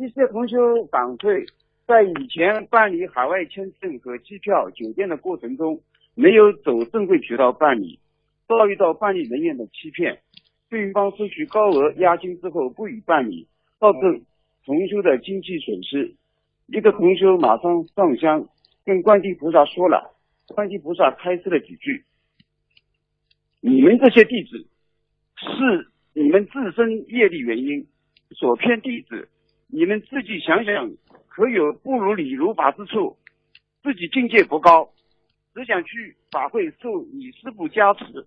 一些同修反馈，在以前办理海外签证和机票、酒店的过程中，没有走正规渠道办理，遭遇到办理人员的欺骗，对方收取高额押金之后不予办理，造成同修的经济损失。一个同修马上上香，跟观地菩萨说了，观地菩萨开示了几句：你们这些弟子是你们自身业力原因所骗弟子，你们自己想想，可有不如理如法之处？自己境界不高，只想去法会受你师傅加持，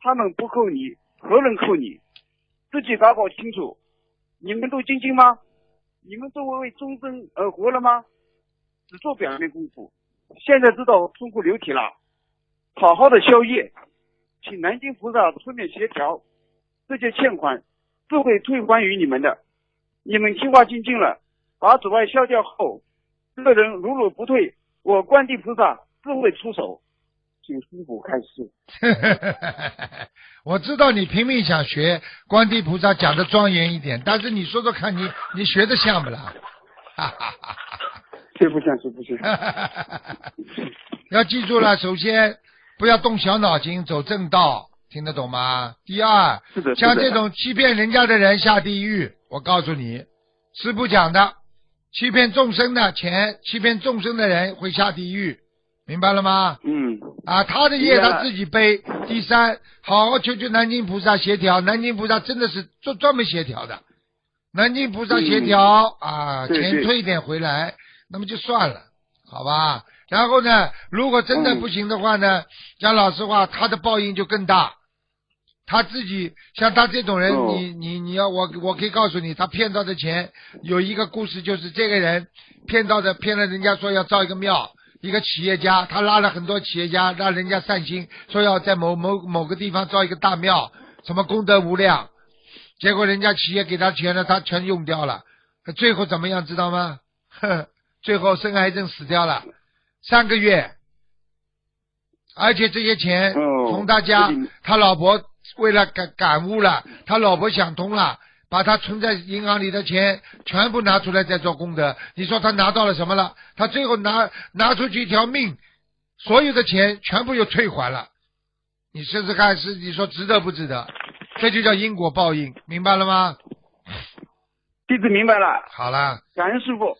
他们不扣你，何人扣你？自己搞搞清楚。你们都精进吗？你们都为终身而活了吗？只做表面功夫。现在知道中国流体了，好好的消业，请南京菩萨出面协调，这些欠款自会退还于你们的。你们听话精进了，把阻碍消掉后，这个人如如不退，我观地菩萨自会出手。请师傅开示。我知道你拼命想学观地菩萨讲的庄严一点，但是你说说看你你学的像不啦？学不像，学不像。要记住了，首先不要动小脑筋，走正道，听得懂吗？第二，是的，像这种欺骗人家的人下地狱，我告诉你，师傅讲的，欺骗众生的钱，欺骗众生的人会下地狱，明白了吗？嗯，啊，他的业他自己背。第三，好好求求南京菩萨协调，南京菩萨真的是专专门协调的，南京菩萨协调、啊，钱退一点回来，那么就算了，好吧？然后呢，如果真的嗯不行的话呢，讲老实话，他的报应就更大。他自己像他这种人，哦你你你要我我可以告诉你，他骗到的钱有一个故事，就是这个人骗到的骗了人家说要造一个庙，一个企业家，他拉了很多企业家，让人家善心，说要在某某某个地方造一个大庙，什么功德无量，结果人家企业给他钱了，他全用掉了，最后怎么样知道吗？哼，最后生癌症死掉了，三个月，而且这些钱哦从他家，他老婆为了感感悟了，他老婆想通了，把他存在银行里的钱全部拿出来再做功德。你说他拿到了什么了？他最后拿拿出去一条命，所有的钱全部又退还了。你试试看，是你说值得不值得？这就叫因果报应，明白了吗？弟子明白了，好了，感恩师傅。